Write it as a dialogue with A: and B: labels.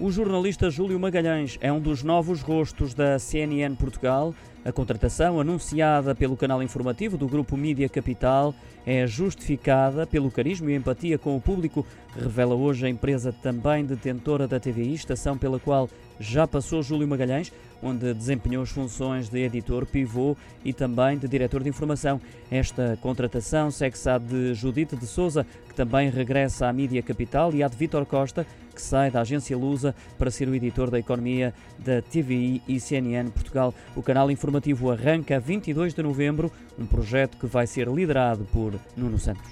A: O jornalista Júlio Magalhães é um dos novos rostos da CNN Portugal. A contratação, anunciada pelo canal informativo do Grupo Mídia Capital, é justificada pelo carisma e empatia com o público, revela hoje a empresa também detentora da TVI, estação pela qual já passou Júlio Magalhães, onde desempenhou as funções de editor pivô e também de diretor de informação. Esta contratação segue-se à de Judite de Souza, que também regressa à Mídia Capital, e à de Vítor Costa, que sai da agência Lusa para ser o editor da economia da TVI e CNN Portugal. O canal informativo arranca a 22 de novembro, um projeto que vai ser liderado por Nuno Santos.